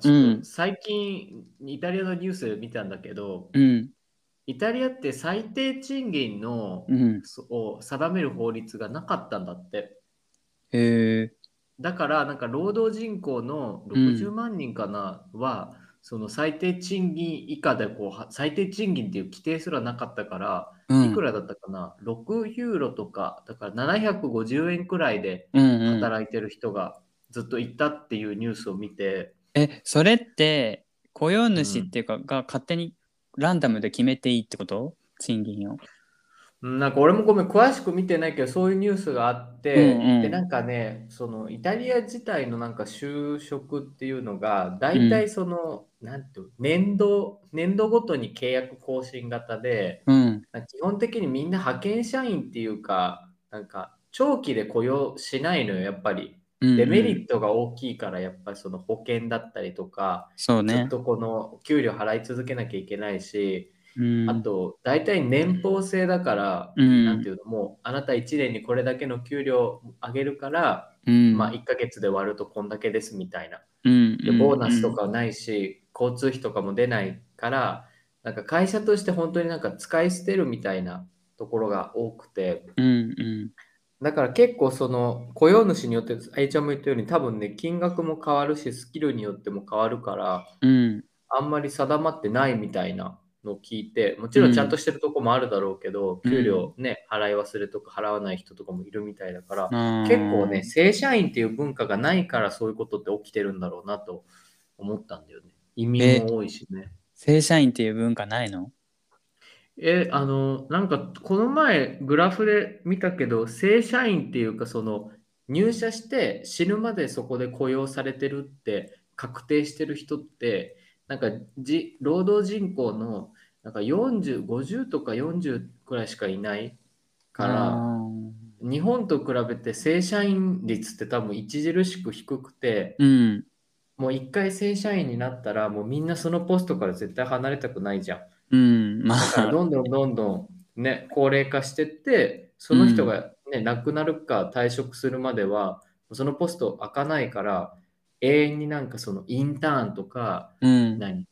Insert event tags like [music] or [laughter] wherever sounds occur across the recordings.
ちょっと最近、イタリアのニュース見たんだけど、うん。イタリアって最低賃金の、うん。そを定める法律がなかったんだって。へえ。だから、なんか労働人口の60万人かな、は、その最低賃金以下でこうは、最低賃金っていう規定すらなかったから、うん。いくらだったかな ?6 ユーロとか、だから750円くらいでうんうん。働いてる人がずっといたっていうニュースを見て、え、それって雇用主っていうか、が勝手にランダムで決めていいってこと？賃金を。うんなんか俺もごめん、詳しく見てないけど、そういうニュースがあって、うんうんで、なんかね、そのイタリア自体のなんか就職っていうのが、大体その、なんていうの年度、年度ごとに契約更新型で、うん。なんか基本的にみんな派遣社員っていうか、なんか長期で雇用しないのよ、やっぱり。デメリットが大きいから、やっぱりその保険だったりとか、そうね。ずっとこの給料払い続けなきゃいけないし、うん。あと、大体年俸制だから、うんなんていうの、もうあなた1年にこれだけの給料上げるから、うん。まあ1ヶ月で割るとこんだけですみたいな。うん。で、ボーナスとかはないし、交通費とかも出ないから、なんか会社として本当になんか使い捨てるみたいなところが多くて、うん。うん。だから結構その雇用主によって、あいちゃんも言ったように多分ね、金額も変わるし、スキルによっても変わるから、うん。あんまり定まってないみたいなのを聞いて、もちろんちゃんとしてるとこもあるだろうけど、うん給料ね、払い忘れとか払わない人とかもいるみたいだから、うん結構ね、正社員っていう文化がないからそういうことって起きてるんだろうなと思ったんだよね。移民も多いしね。正社員っていう文化ないの？え、あの、なんかこの前グラフで見たけど、正社員っていうかその入社して死ぬまでそこで雇用されてるって確定してる人って、なんかじ労働人口のなんか40、50とか40くらいしかいないから、うん日本と比べて正社員率って多分著しく低くて、うん。もう一回正社員になったらもうみんなそのポストから絶対離れたくないじゃん。うん。まあ、どんどんどんどんね、高齢化してって、その人がね、亡くなるか退職するまでは、そのポスト開かないから、永遠になんかそのインターンとか、うん。何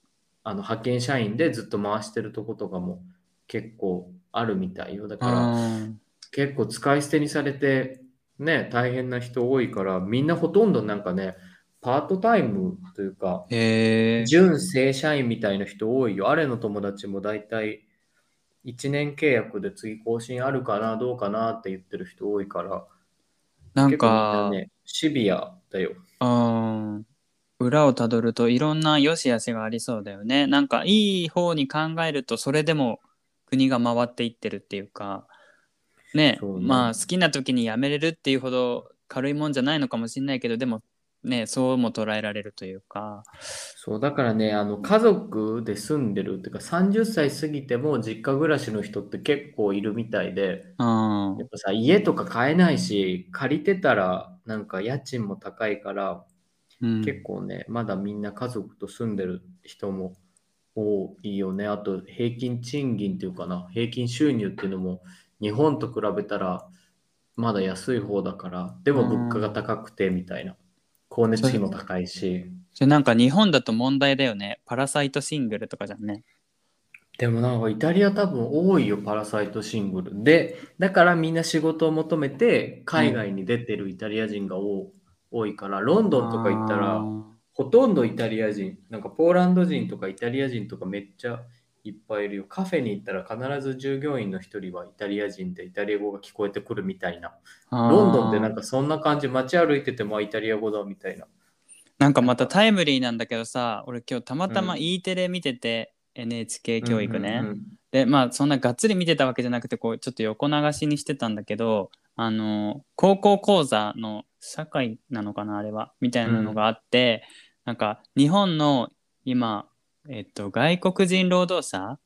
あの派遣社員でずっと回してるとことかも結構あるみたいよ。だからうん結構使い捨てにされて、ね、大変な人多いから、みんなほとんどなんかね、パートタイムというか、へえ。準正社員みたいな人多いよ。あれの友達も大体1年契約で次更新あるかな、どうかなって言ってる人多いから、なんかな、ね、シビアだよ。うん。裏をたどるといろんな良し悪しがありそうだよね。なんかいい方に考えるとそれでも国が回っていってるっていうかねねまあ好きな時に辞めれるっていうほど軽いもんじゃないのかもしれないけどでもねそうも捉えられるというか。そう、だからね、あの家族で住んでるっていうか、30歳過ぎても実家暮らしの人って結構いるみたいで、うんやっぱさ、家とか買えないし、借りてたらなんか家賃も高いから、うん結構ね、まだみんな家族と住んでる人も多いよね。あと平均賃金っていうかな、平均収入っていうのも日本と比べたらまだ安い方だから、でも物価が高くてみたいな。光熱費も高いし。それなんか日本だと問題だよね。パラサイトシングルとかじゃんね。でもなんかイタリア多分多いよ、パラサイトシングル。で、だからみんな仕事を求めて海外に出てるイタリア人が多多いから、ロンドンとか行ったら、ほとんどイタリア人、なんかポーランド人とかイタリア人とかめっちゃいっぱいいるよ。カフェに行ったら必ず従業員の一人はイタリア人でイタリア語が聞こえてくるみたいな。ロンドンってなんかかそんな感じ、街歩いててもあイタリア語だみたいな。なんかまたタイムリーなんだけどさ俺今日たまたまうん E テレ見てて、NHK 教育ね、うんうんうんでまあそんながっつり見てたわけじゃなくてこうちょっと横流しにしてたんだけどあの高校講座の社会なのかなあれはみたいなのがあって、なんか日本の今、えっと、外国人労働者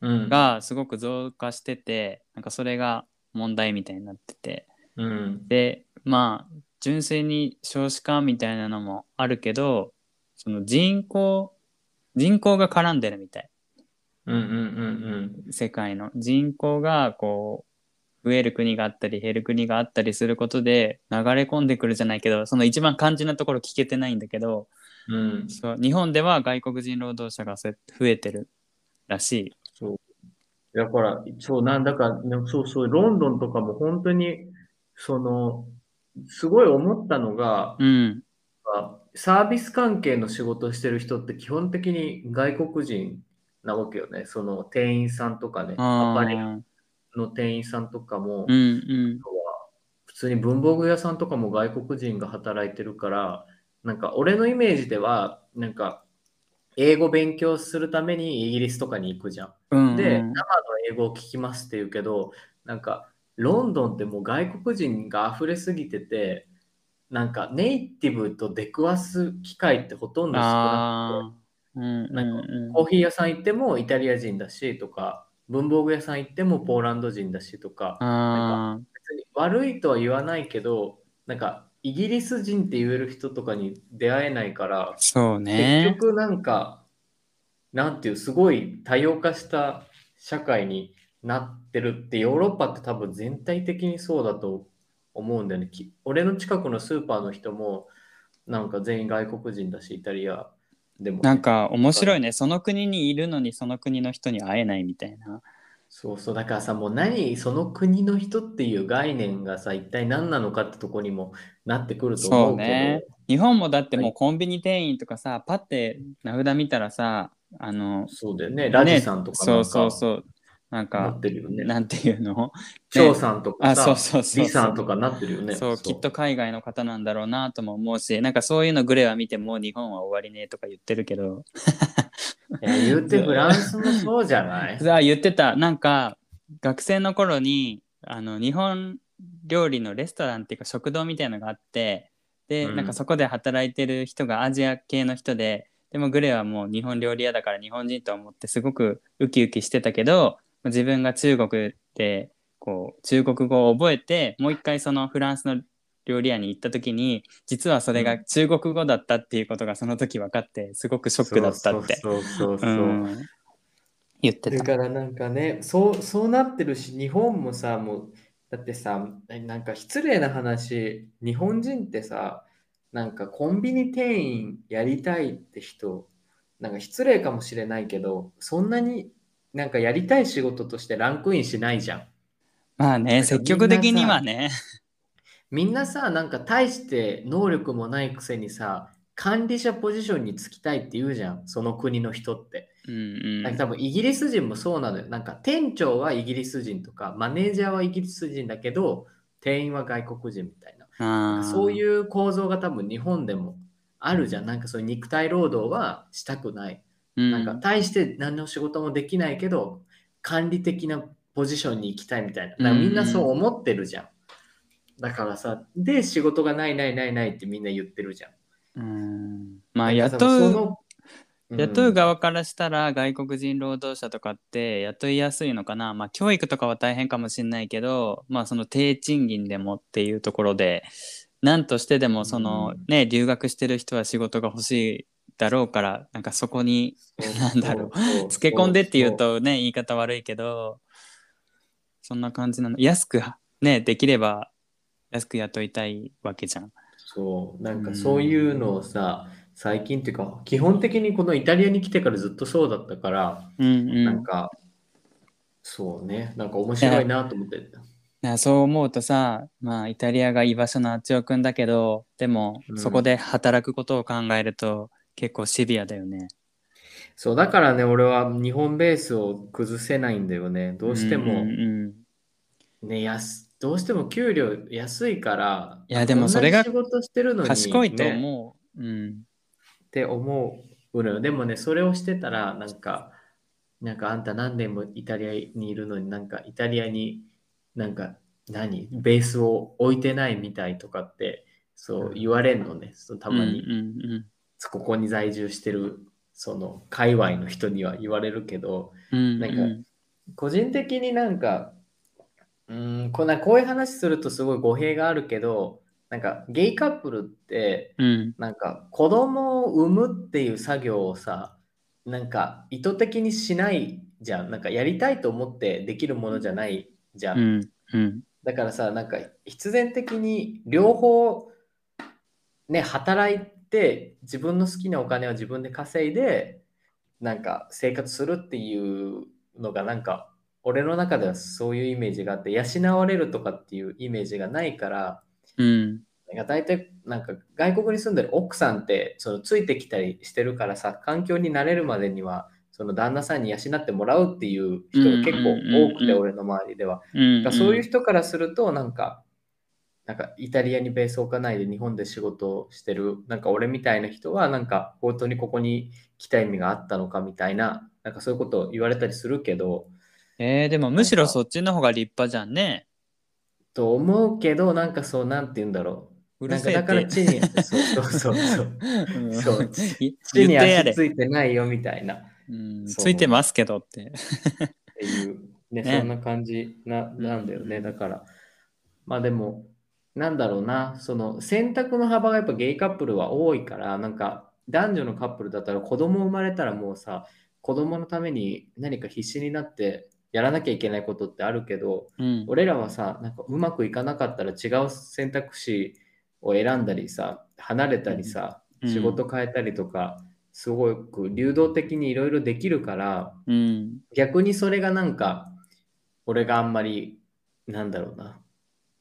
うん。がすごく増加しててなんかそれが問題みたいになってて。うん。でまあ純粋に少子化みたいなのもあるけどその人口人口が絡んでるみたい。うんうんうん世界の。人口がこう増える国があったり減る国があったりすることで流れ込んでくるじゃないけどその一番肝心なところ聞けてないんだけどうん。そう日本では外国人労働者が増えてるらしい。そう。だから、そう、なんだか、そうそう、ロンドンとかも本当に、その、すごい思ったのが、うん。サービス関係の仕事をしてる人って基本的に外国人なわけよね。その店員さんとかね、アあパレルあ。の店員さんとかも、うんうん。普通に文房具屋さんとかも外国人が働いてるから、なんか俺のイメージでは、なんか英語勉強するためにイギリスとかに行くじゃん。うんうん、で、生の英語を聞きますって言うけど、なんかロンドンってもう外国人が溢れすぎてて、なんかネイティブと出くわす機会ってほとんど少なああ。うんうんなんうんくて、コーヒー屋さん行ってもイタリア人だしとか、文房具屋さん行ってもポーランド人だしとか、あ別に悪いとは言わないけど、なんかイギリス人って言える人とかに出会えないからあ、、そう結ね。局なんか、なんていう、すごい多様化した社会になってるって、ヨーロッパって多分全体的にそうだと思うんだよね。き俺の近くのスーパーの人も、なんか全員外国人だし、イタリアでもね、なんか面白いね。その国にいるのにその国の人に会えないみたいな。そうそう、だからさ、もう何、その国の人っていう概念がさ、一体何なのかってとこにもなってくると思そううけど、ね。日本もだってもはうコンビニ店員とかさ、パッて名札見たらさ、あの、そうだよね、ラジさんとかなそうんそうかそう。なんなかっ、てるよね。なんていうの？張さんとかあ、さ、そうそうそう李そう。さんとかなってるよね。そう、きっと海外の方なんだろうなとも思うし、なんかそういうのグレは見ても日本は終わりねとか言ってるけど、言うてフランスもそうじゃない？[laughs] あ言ってた、なんか学生の頃にあの日本料理のレストランっていうか食堂みたいなのがあって、で、うん。なんかそこで働いてる人がアジア系の人で、でもグレはもう日本料理屋だから日本人と思ってすごくウキウキしてたけど、自分が中国でこう中国語を覚えて、もう一回そのフランスの料理屋に行った時に実はそれが中国語だったっていうことがその時分かってすごくショックだったってそうそうそうそう。うん言ってた。だからなんかね、そう、そうなってるし、日本もさ、もう、だってさ、なんか失礼な話、日本人ってさ、なんかコンビニ店員やりたいって人、なんか失礼かもしれないけど、そんなになんかやりたい仕事としてランクインしないじゃん。まあね積極的にはね。みんなさ、なんか大して能力もないくせにさ、管理者ポジションに就きたいって言うじゃん、その国の人って。うんうんなんか多分イギリス人もそうなのよ。なんか店長はイギリス人とか、マネージャーはイギリス人だけど、店員は外国人みたいな。あーそういう構造が多分日本でもあるじゃん。なんかそういう肉体労働はしたくない。うんなんか大して何の仕事もできないけど、管理的なポジションに行きたいみたいな。だからみんなそう思ってるじゃん。だからさ、で仕事がないないないないってみんな言ってるじゃん。うん。まあ雇う雇う側からしたら外国人労働者とかって雇いやすいのかな、まあ、教育とかは大変かもしれないけど、まあ、その低賃金でもっていうところで何としてでもその、うんね留学してる人は仕事が欲しいだろうからなんかそこになんだろう。つけ込んでっていうとね言い方悪いけどそんな感じなの。安くねできれば安く雇いたいわけじゃん。そう、なんかそういうのをさ、最近っていうか、基本的にこのイタリアに来てからずっとそうだったから、うんうんなんか、そうね、なんか面白いなと思って。いやそう思うとさ、まあ、イタリアが居場所のあっちおくんだけどでも、うんそこで働くことを考えると結構シビアだよね。そう、だからね、俺は日本ベースを崩せないんだよね。どうしても、うんうんね、安、どうしても給料安いから、いやでもそれが仕事してるのに、賢いとね。思う。うん。って思うのよ。でもね、それをしてたら、なんか、なんかあんた何年もイタリアにいるのになんかイタリアになんか何？ベースを置いてないみたいとかってそう言われんのね。そうたまに、うんうんここに在住してるその界隈の人には言われるけど、うんうん。なんか個人的になんか、うーんこんなこういう話するとすごい語弊があるけど、なんかゲイカップルってうんなんか子供を産むっていう作業をさ、なんか意図的にしないじゃん。なんかやりたいと思ってできるものじゃないじゃん。うんうんだからさ、なんか必然的に両方ね、働いって自分の好きなお金を自分で稼いでなんか生活するっていうのがなんか俺の中ではそういうイメージがあって養われるとかっていうイメージがないからうん。大体なんか外国に住んでる奥さんってそのついてきたりしてるからさ環境に慣れるまでにはその旦那さんに養ってもらうっていう人が結構多くて俺の周りでは。うんだそういう人からするとなんかなんかイタリアにベースを置かないで日本で仕事をしてるなんか俺みたいな人はなんか本当にここに来た意味があったのかみたいななんかそういうことを言われたりするけどえー、でもむしろそっちの方が立派じゃんね。と思うけどなんかそうなんて言うんだろう。うるせえなんかだから。地にそうそうそうそう。うん。そう。い地に足ついてないよみたいな。っうん。ついてますけどって。ていうね [laughs] ね。そんな感じななんだよね。だから。まあでもなんだろうな。その選択の幅がやっぱゲイカップルは多いからなんか男女のカップルだったら子供生まれたらもうさ子供のために何か必死になってやらなきゃいけないことってあるけどうん。俺らはさなんかうまくいかなかったら違う選択肢を選んだりさ離れたりさ、うん仕事変えたりとかすごく流動的にいろいろできるからうん。逆にそれがなんか俺があんまりなんだろうな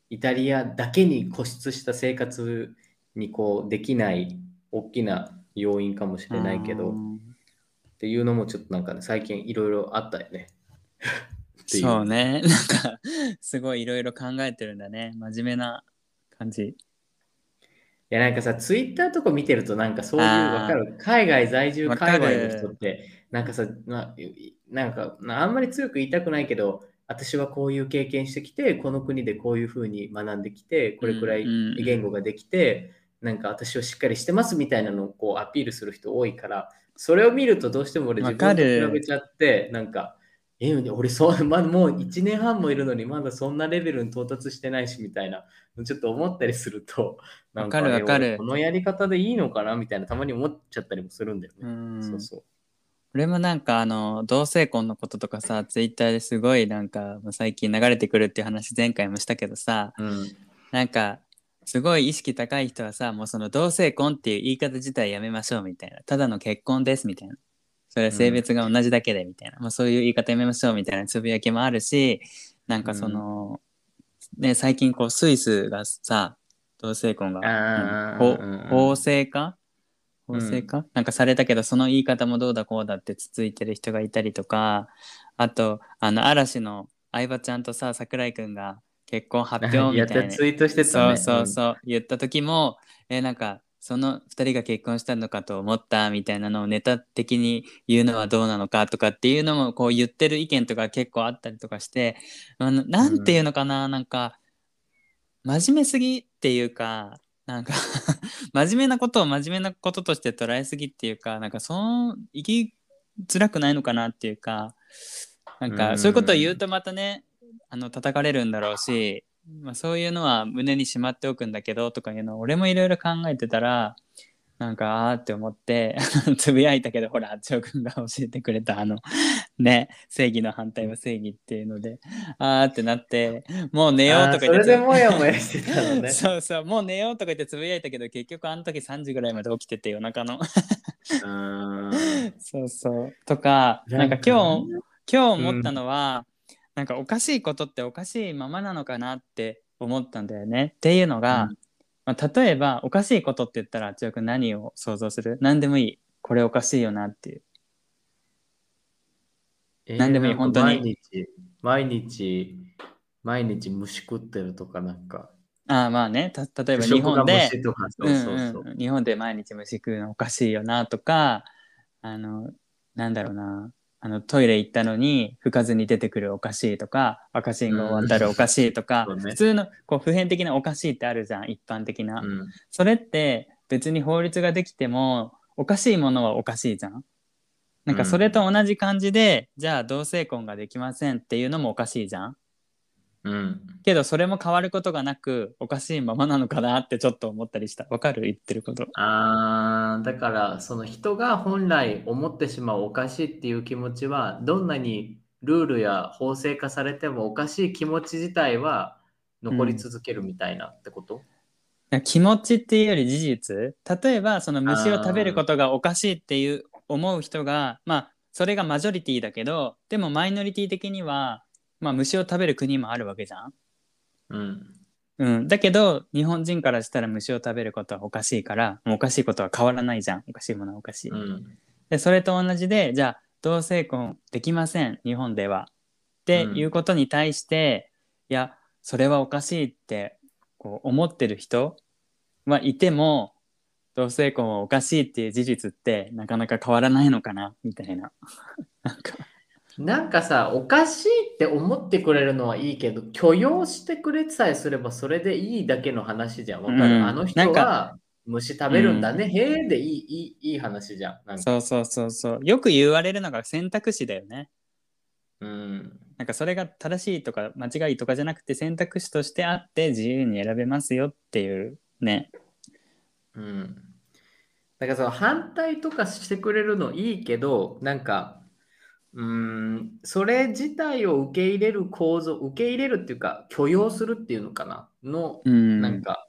イタリアだけに固執した生活にこうできない大きな要因かもしれないけどっていうのもちょっとなんかね最近いろいろあったよね。っていうそうね。[laughs] なんか、すごいいろいろ考えてるんだね。真面目な感じ。いやなんかさ、ツイッターとか見てるとなんかそういうわかる海外在住海外の人ってなんかさななんかなあんまり強く言いたくないけど私はこういう経験してきてこの国でこういうふうに学んできてこれくらいうんうんうん言語ができてなんか私はしっかりしてますみたいなのをこうアピールする人多いからそれを見るとどうしても俺自分と比べちゃってなんかえ俺そう、まだもう1年半もいるのにまだそんなレベルに到達してないしみたいなちょっと思ったりするとなん [laughs] わかるわかる。このやり方でいいのかなみたいなたまに思っちゃったりもするんだよね。うん。そうそう。俺もなんかあの同性婚のこととかさツイッターですごいなんか最近流れてくるっていう話前回もしたけどさうん。なんかすごい意識高い人はさもうその同性婚っていう言い方自体やめましょうみたいな。ただの結婚ですみたいなそれは性別が同じだけでみたいな、まあ、そういう言い方やめましょうみたいなつぶやきもあるしなんかその、ね最近こうスイスがさ同性婚がうんうん法制化？法制化、なんかされたけどその言い方もどうだこうだってつついてる人がいたりとかあとあの嵐の相葉ちゃんとさ桜井くんが結婚発表みやったいな。[laughs] ツイートしてたね。そうそうそう。言った時もえなんかその2人が結婚したのかと思ったみたいなのをネタ的に言うのはどうなのかとかっていうのもこう言ってる意見とか結構あったりとかしてあのなんていうのかな、なんか真面目すぎっていうかなんか [laughs] 真面目なことを真面目なこととして捉えすぎっていうかなんかその生きづらくないのかなっていうかなんうん。かそういうことを言うとまたねあの叩かれるんだろうし、まあ、そういうのは胸にしまっておくんだけどとかいうのを俺もいろいろ考えてたらなんかあーって思って [laughs] つぶやいたけどほら八くんが教えてくれたあのね正義の反対は正義っていうのであーってなってもう寝ようとかあーそれでつもやもやしてたのね。[laughs] そうそうもう寝ようとか言ってつぶやいたけど結局あの時3時ぐらいまで起きてて夜中の。うん [laughs] そうそう。とかなんか今日今日思ったのは、なんかおかしいことっておかしいままなのかなって思ったんだよね。っていうのが、うん。まあ、例えばおかしいことって言ったら千代君何を想像する？何でもいい。これおかしいよなっていう。えー何でもいい本当に。毎日、毎日、毎日虫食ってるとかなんか。ああまあね。た例えば日本で日本で毎日虫食うのおかしいよなとかあのなんだろうなあのトイレ行ったのに拭かずに出てくるおかしいとか赤信号渡るおかしいとか、そうね。普通のこう普遍的なおかしいってあるじゃん一般的な、うん。それって別に法律ができてもおかしいものはおかしいじゃん。なんかそれと同じ感じで、じゃあ同性婚ができませんっていうのもおかしいじゃんうん。けどそれも変わることがなくおかしいままなのかなってちょっと思ったりした。わかる？言ってること。あーだからその人が本来思ってしまうおかしいっていう気持ちはどんなにルールや法制化されてもおかしい気持ち自体は残り続けるみたいなってこと、気持ちっていうより事実。例えばその虫を食べることがおかしいっていう思う人がまあそれがマジョリティだけどでもマイノリティ的には、まあ、虫を食べる国もあるわけじゃん。うん。うん、だけど日本人からしたら虫を食べることはおかしいからおかしいことは変わらないじゃんおかしいものはおかしい。うん。でそれと同じでじゃあ同性婚できません日本ではってうんいうことに対して、いやそれはおかしいってこう思ってる人はいても同性婚はおかしいっていう事実ってなかなか変わらないのかなみたいな。なんかなんかさ、おかしいって思ってくれるのはいいけど、許容してくれさえすればそれでいいだけの話じゃん。わかる、うんあの人なんかは虫食べるんだね。へえでいいいいいい話じゃん。なんかそうそうそうそうよく言われるのが選択肢だよね。うん。なんかそれが正しいとか間違いとかじゃなくて選択肢としてあって自由に選べますよっていうね。うん。だからその反対とかしてくれるのいいけど、なんか、うーん、それ自体を受け入れる構造、受け入れるっていうか、許容するっていうのかな？の、うん、なんか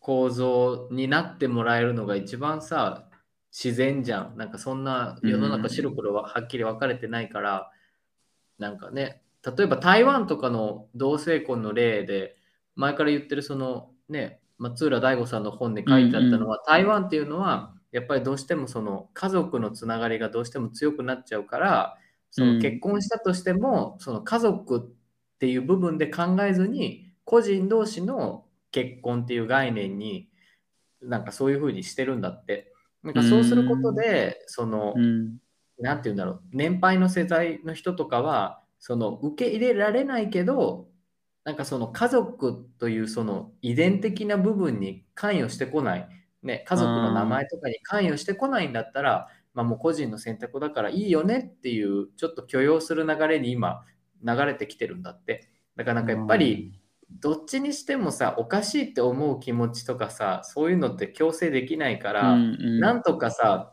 構造になってもらえるのが一番さ自然じゃん。なんかそんな世の中白黒ははっきり分かれてないから、なんかね例えば台湾とかの同性婚の例で前から言ってるそのね松浦大吾さんの本で書いてあったのは、台湾っていうのはやっぱりどうしてもその家族のつながりがどうしても強くなっちゃうからその結婚したとしても、その家族っていう部分で考えずに個人同士の結婚っていう概念になんかそういう風にしてるんだって。なんかそうすることで、その、うん。なんて言うんだろう、年配の世代の人とかは、その受け入れられないけど、なんかその家族というその遺伝的な部分に関与してこない、ね、家族の名前とかに関与してこないんだったら、まあもう個人の選択だからいいよねっていう、ちょっと許容する流れに今流れてきてるんだって。だからなんかやっぱり、どっちにしてもさ、おかしいって思う気持ちとかさ、そういうのって強制できないから、うんうんなんとかさ、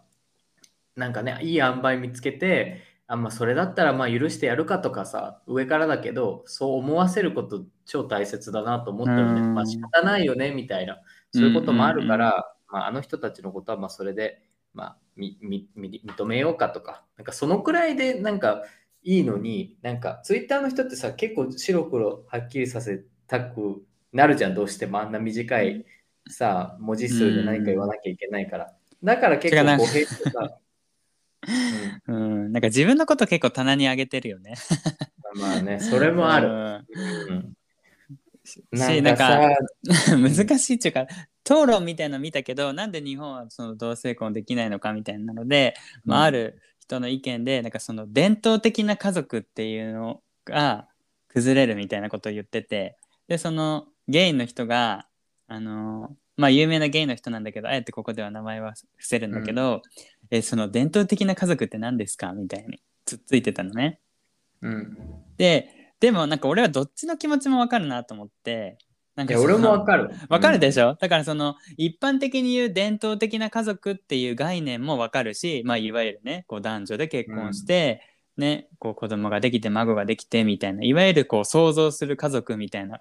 なんかね、いい塩梅見つけて、あまあ、それだったらまあ許してやるかとかさ、上からだけど、そう思わせること超大切だなと思ったよね。うんまあ仕方ないよね、みたいな。そういうこともあるから、まあ、あの人たちのことはまあそれで、まあ、みみみ認めようかとか、なんかそのくらいでなんかいいのに、なんかツイッターの人ってさ、結構白黒はっきりさせたくなるじゃん、どうしてもあんな短いさ、文字数で何か言わなきゃいけないから。だから結構語弊とか、[laughs] うん、なんか自分のこと結構棚に上げてるよね。うん、まあね、それもある。る。うんしなんなんか [laughs] 難しいっていうか討論みたいなの見たけどなんで日本はその同性婚できないのかみたいなので、まあ、ある人の意見でなんかその伝統的な家族っていうのが崩れるみたいなことを言っててでそのゲイの人があのまあ有名なゲイの人なんだけどあえてここでは名前は伏せるんだけど、えその伝統的な家族って何ですかみたいにつっついてたのね。うん。ででもなんか俺はどっちの気持ちもわかるなと思ってなんいや、俺もわかる。わかるでししょ、だからその一般的に言う伝統的な家族っていう概念もわかるし、まあ、いわゆるねこう男女で結婚して、ね、こう子供ができて孫ができてみたいないわゆるこう想像する家族みたいな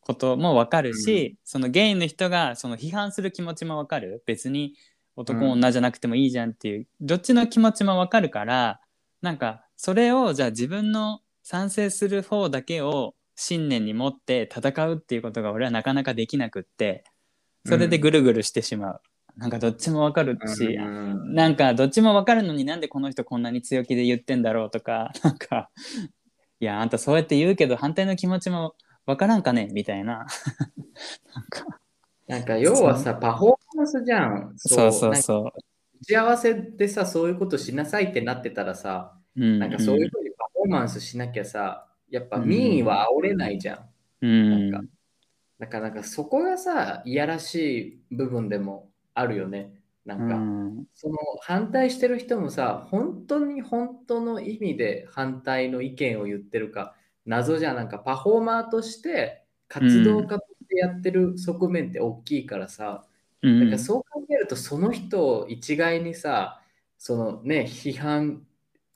こともわかるし、そのゲイの人がその批判する気持ちもわかる。別に男女じゃなくてもいいじゃんっていう、どっちの気持ちもわかるからなんかそれをじゃあ自分の賛成する方だけを信念に持って戦うっていうことが俺はなかなかできなくってそれでぐるぐるしてしまう、なんかどっちもわかるし、うんなんかどっちもわかるのになんでこの人こんなに強気で言ってんだろうとか [laughs] なんかいやあんたそうやって言うけど反対の気持ちもわからんかね？みたいな。なんかなんか要はさ、パフォーマンスじゃん。そう。そうそ打ち合わせでさ、そういうことしなさいってなってたらさ、う、うん、なんかそういうふうにパフォーマンスしなきゃさ、やっぱ民意は煽れないじゃん。うん。なんか。だからなんかそこがさ、いやらしい部分でもあるよね。なんか、うん。その反対してる人もさ、本当に本当の意味で反対の意見を言ってるか、謎じゃん。なんかパフォーマーとして活動家としてやってる側面って大きいからさ、うん。なんかそう考えるとその人を一概にさ、そのね、批判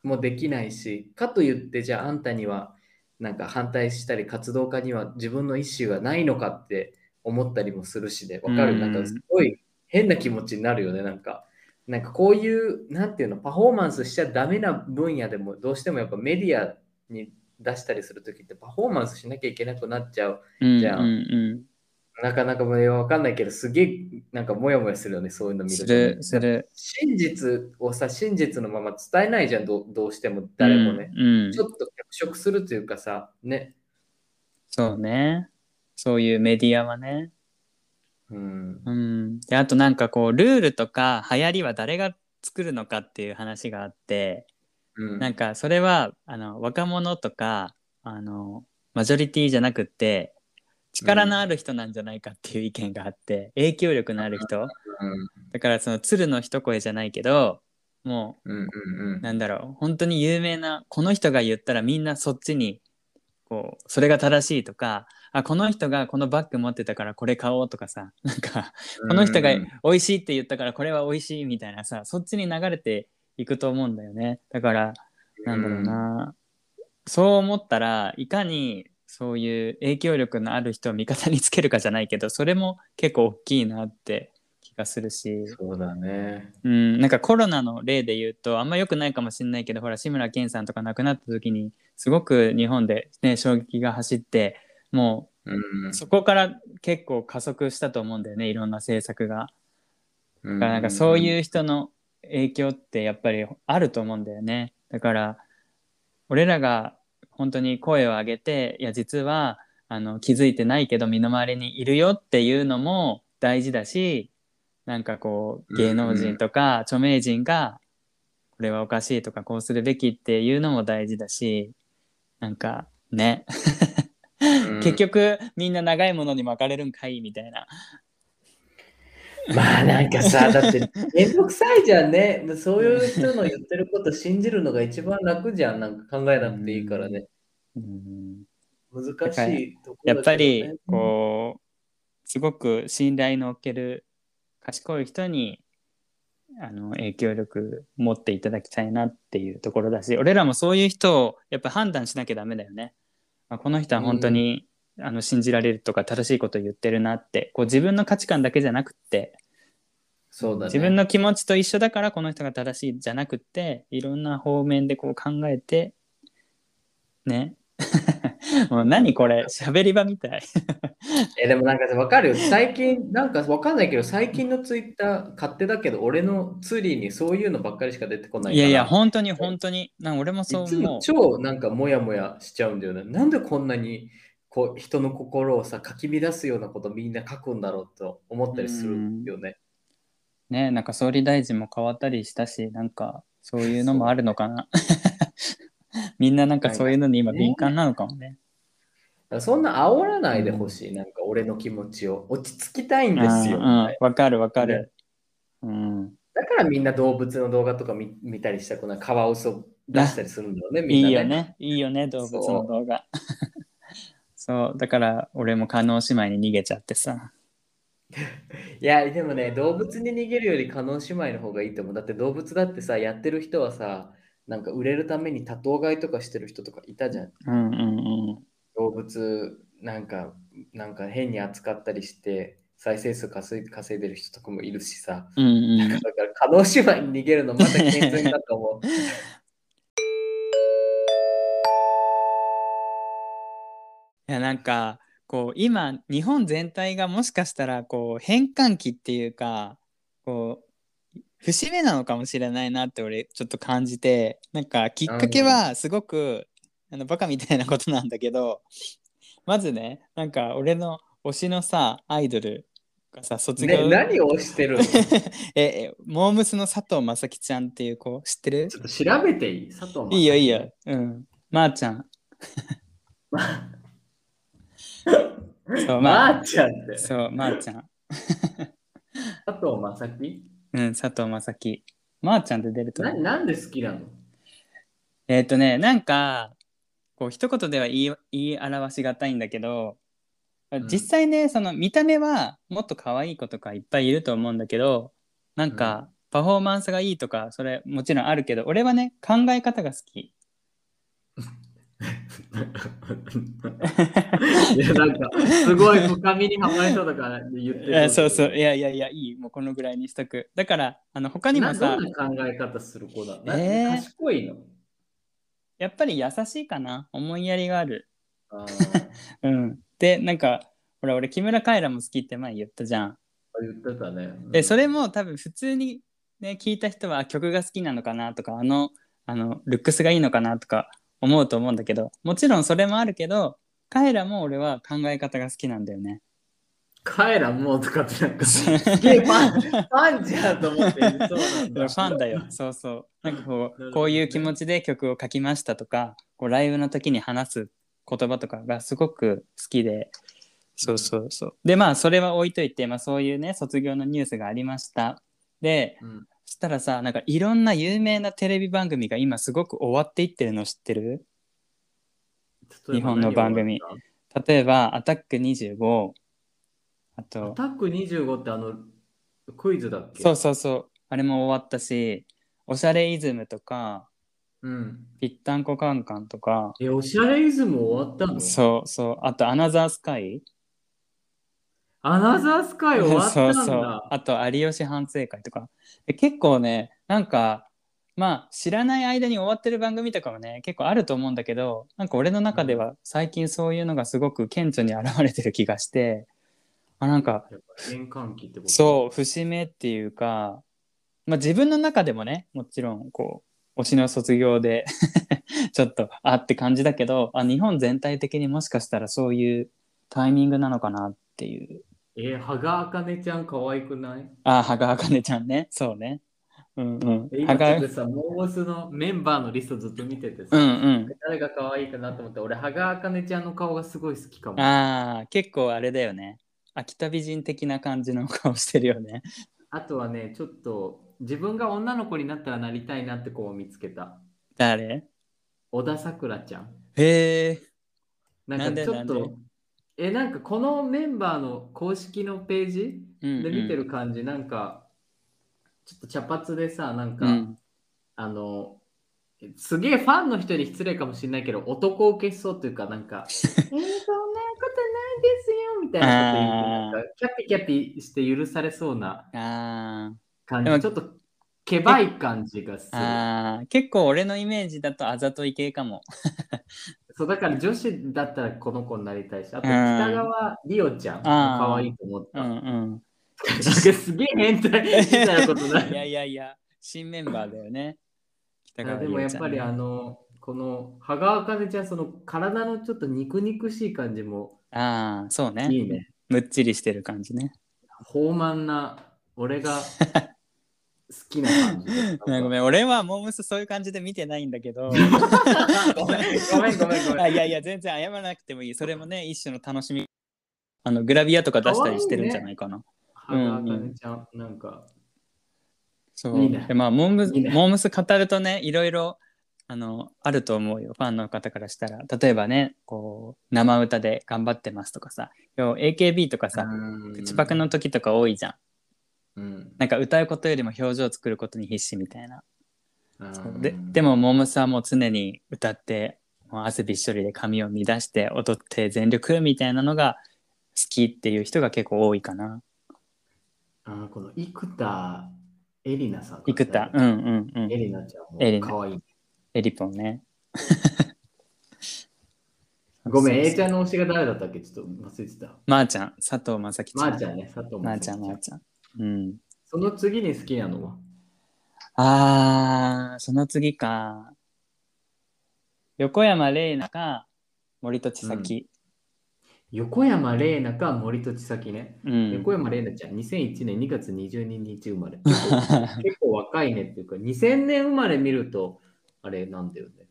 もできないし、かといってじゃああんたにはなんか反対したり活動家には自分の意思がないのかって思ったりもするしで、わかる、うんなんかすごい変な気持ちになるよね、なんか。なんかこういう、なんていうの、パフォーマンスしちゃダメな分野でも、どうしてもやっぱメディアに出したりするときってパフォーマンスしなきゃいけなくなっちゃう。うんじゃあうんうんなかなかもうわかんないけど、すげえなんかモヤモヤするよね、そういうの見ると。ね、するする真実をさ、真実のまま伝えないじゃん、どうどうしても誰もね。うんうん。ちょっと脚色するというかさ、ね。そうね。そういうメディアはね。うん。うん。であとなんかこうルールとか流行りは誰が作るのかっていう話があってうん、なんかそれはあの若者とかあのマジョリティじゃなくって力のある人なんじゃないかっていう意見があって、影響力のある人。うん。だからその鶴の一声じゃないけどもうんうんううん。なんだろう本当に有名なこの人が言ったらみんなそっちにこうそれが正しいとかあこの人がこのバッグ持ってたからこれ買おうとかさ [laughs] なんかこの人がうん美味しいって言ったからこれは美味しいみたいなさそっちに流れていくと思うんだよね。だからなんだろうな、そう思ったらいかにそういう影響力のある人を味方につけるかじゃないけどそれも結構大きいなって気がするし、そうだね。うん、なんかコロナの例で言うとあんま良くないかもしれないけどほら志村けんさんとか亡くなった時にすごく日本で、ね、衝撃が走ってもうんうそこから結構加速したと思うんだよねいろんな政策が。だだからなんかそういう人の影響ってやっぱりあると思うんだよね。だから俺らが本当に声を上げていや実はあの気づいてないけど身の回りにいるよっていうのも大事だしなんかこう芸能人とか著名人がこれはおかしいとかこうするべきっていうのも大事だしなんかね。うん。[laughs] 結局みんな長いものに巻かれるんかいみたいなまあなんかさ、[laughs] だってめんどくさいじゃんね。そういう人の言ってること信じるのが一番楽じゃん。なんか考えなくていいからね。うん難しいとこやろだけどっぱりねこうすごく信頼のおける賢い人にあの影響力持っていただきたいなっていうところだし俺らもそういう人をやっぱ判断しなきゃダメだよね。あこの人は本当に、あの信じられるとか正しいことを言ってるなってこう自分の価値観だけじゃなくってそうだね。自分の気持ちと一緒だからこの人が正しいじゃなくっていろんな方面でこう考えてね [laughs] もう何これ [laughs] 喋り場みたい。[laughs] えでもなんかわかるよ。最近、なんかわかんないけど、最近のツイッター勝手だけど、俺のツリーにそういうのばっかりしか出てこない。いやいや、本当に本当に。な俺もそういつも思う。超なんかモヤモヤしちゃうんだよね。なんでこんなにこう人の心をさ、かき乱すようなことみんな書くんだろうと思ったりするよね。ね、なんか総理大臣も変わったりしたし、なんかそういうのもあるのかな。[laughs] みんななんかそういうのに今敏感なのかもね。そんな煽らないでほしい。なんか俺の気持ちを。落ち着きたいんですよ。うんうん、わかるわかる。うん。だからみんな動物の動画とか見見たりしたくない。カワウソ出したりするんだろうね。みんないいよ。ね。いいよね、動物の動画。そう、だから俺も叶姉妹に逃げちゃってさ。[laughs] いや、でもね、動物に逃げるより叶姉妹の方がいいと思う。だって動物だってさ、やってる人はさ、なんか売れるために多頭飼いとかしてる人とかいたじゃん。うんうんうん。動物なんかなんか変に扱ったりして再生数稼い稼いでる人とかもいるしさ、うんうんだから叶姉妹に逃げるのまた健全だと思う。[laughs] いやなんかこう今日本全体がもしかしたらこう変換期っていうかこう節目なのかもしれないなって俺ちょっと感じてなんかきっかけはすごくあのバカみたいなことなんだけどまずねなんか俺の推しのさアイドルがさ卒業、ね、何をしてるの？ち [laughs] ええモームスの佐藤正樹ちゃんっていう子知ってる？ょっと調べていい？佐藤いいよいいよ。うん。まー、ちゃん。[laughs] そう、まあ、まーちゃんって。そう、まー、ちゃん。佐藤正樹？うん、佐藤正樹。まー、ちゃんって出るとな。なんで好きなの？えっ、とね、なんか、こう、一言では言い言い表しがたいんだけど、ん実際ね、その見た目はもっと可愛い子とかいっぱいいると思うんだけど、なんか、パフォーマンスがいいとか、それもちろんあるけど、俺はね、考え方が好き。いや、なんか、すごい深みにはまりそうだから言っていやそうそう。いやいやいやいい。もうこのぐらいにしとく。だからあの他にもさなどんな考え方する子だ、なえー。賢いの？やっぱり優しいかな。思いやりがある。あー。[laughs] うん。でなんかほら俺木村カエラも好きって前言ったじゃん。言ってたね。でそれも多分普通にね聞いた人は曲が好きなのかなとかあのあのルックスがいいのかなとか思うと思うんだけどもちろんそれもあるけどカエラも俺は考え方が好きなんだよね。カエラもうとかってなんか、[laughs] すげえファン、ファンじゃんと思って、そうなんフだ。ァンだよ。そうそう。なんかこう、ねこういう気持ちで曲を書きましたとか、こうライブの時に話す言葉とかがすごく好きで、そうそうそう。で、まあ、それは置いといて、まあ、そういうね、卒業のニュースがありました。で、うんそしたらさ、なんかいろんな有名なテレビ番組が今すごく終わっていってるの知ってる？日本の番組。例えばアタック25、あと、たアタック25ってあの、クイズだっけ？そうそうそう、あれも終わったし、おしゃれイズムとか、うん。ぴったんこカンカンとか、え、おしゃれイズム終わったの？そうそう。あと、アナザースカイアナザースカイ終わったんだ。[laughs] そうそう。あと、有吉反省会とか。で結構ね、なんか、まあ、知らない間に終わってる番組とかもね、結構あると思うんだけど、なんか俺の中では最近そういうのがすごく顕著に現れてる気がして、あ、なんか、やっぱ転換期ってこと？そう、節目っていうか、まあ自分の中でもね、もちろん、こう、推しの卒業で [laughs] ちょっと、あって感じだけど、あ、日本全体的にもしかしたらそういうタイミングなのかなっていう。えー、羽賀あかねちゃん可愛くない？あ、羽賀あかねちゃんね。そうね。うんうんえ。羽賀今ちょっとさ、モームスのメンバーのリストずっと見ててさ、うんうん。誰が可愛いかなと思って、俺、羽賀あかねちゃんの顔がすごい好きかも。ああ、結構あれだよね。秋田美人的な感じの顔してるよね。あとはね、ちょっと自分が女の子になったらなりたいなって子を見つけた。誰？小田さくらちゃん。へえ。なんなんでかちょっなんでと、え、なんかこのメンバーの公式のページうん、で見てる感じ、なんか、ちょっと茶髪でさ、なんか、うん。あの、すげえファンの人に失礼かもしれないけど、男受けそうというか、なんか、[laughs] えー、そんなことないですよ、みたいなこと言って、キャピキャピして許されそうなあ感じ、ちょっとけばい感じがすーる。結構俺のイメージだとあざとい系かも。そうだから女子だったらこの子になりたいし、あとうん北川りおちゃんも可愛いと思った。うんうん。すげえ変態 [laughs] みたいなことないい。やいやいや、新メンバーだよね。北川でもやっぱり里あの、この羽川あかねちゃん、その体のちょっと肉肉しい感じも。ああ、そうね。いいね。むっちりしてる感じね。豊満な、俺が好 [laughs] きな感じ。[laughs] ごめん俺はモームスそういう感じで見てないんだけど。ごめんごめんごめんごめん。あいやいや、全然謝らなくてもいい。それもね、一種の楽しみ。あのグラビアとか出したりしてるんじゃないかな。羽川あかねちゃん、なんか、そう。いいねでまあモームス、いいねモームス語るとね、いろいろあのあると思うよ。ファンの方からしたら。例えばね、こう生歌で頑張ってますとかさ、要は AKB とかさ、口パクの時とか多いじゃん。うん、なんか歌うことよりも表情を作ることに必死みたいな。うんででもモームスはもう常に歌って、もう汗びっしょりで髪を乱して踊って全力みたいなのが好きっていう人が結構多いかな。あこの生田エリナさん。生田、うんうんうんエ。リナちゃんエリナも可愛い。エリポンね。[laughs] ごめん、A ちゃんの推しが誰だったっけ？ちょっと忘れてた。まー、ちゃん、佐藤正樹ちゃん。まーちゃんね、佐藤まーちゃん、まーちゃん。うん。その次に好きなのは？あー、その次か。横山玲奈か森戸千咲。横山玲奈か森戸千咲ね。うん。横山玲奈ちゃん、2001年2月22日生まれ。[laughs] 結構若いねっていうか、2000年生まれ見ると、あれなんだよね。